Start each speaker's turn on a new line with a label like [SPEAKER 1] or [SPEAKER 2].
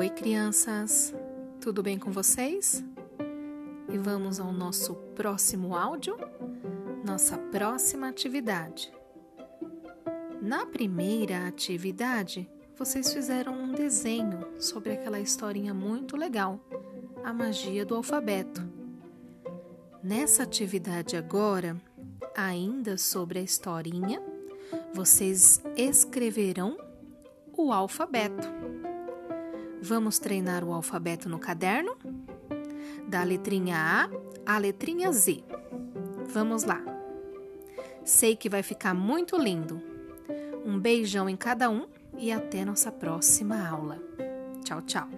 [SPEAKER 1] Oi, crianças, tudo bem com vocês? E vamos ao nosso próximo áudio, nossa próxima atividade. Na primeira atividade, vocês fizeram um desenho sobre aquela historinha muito legal, a magia do alfabeto. Nessa atividade agora, ainda sobre a historinha, vocês escreverão o alfabeto. Vamos treinar o alfabeto no caderno? Da letrinha A à letrinha Z. Vamos lá. Sei que vai ficar muito lindo. Um beijão em cada um e até nossa próxima aula. Tchau, tchau.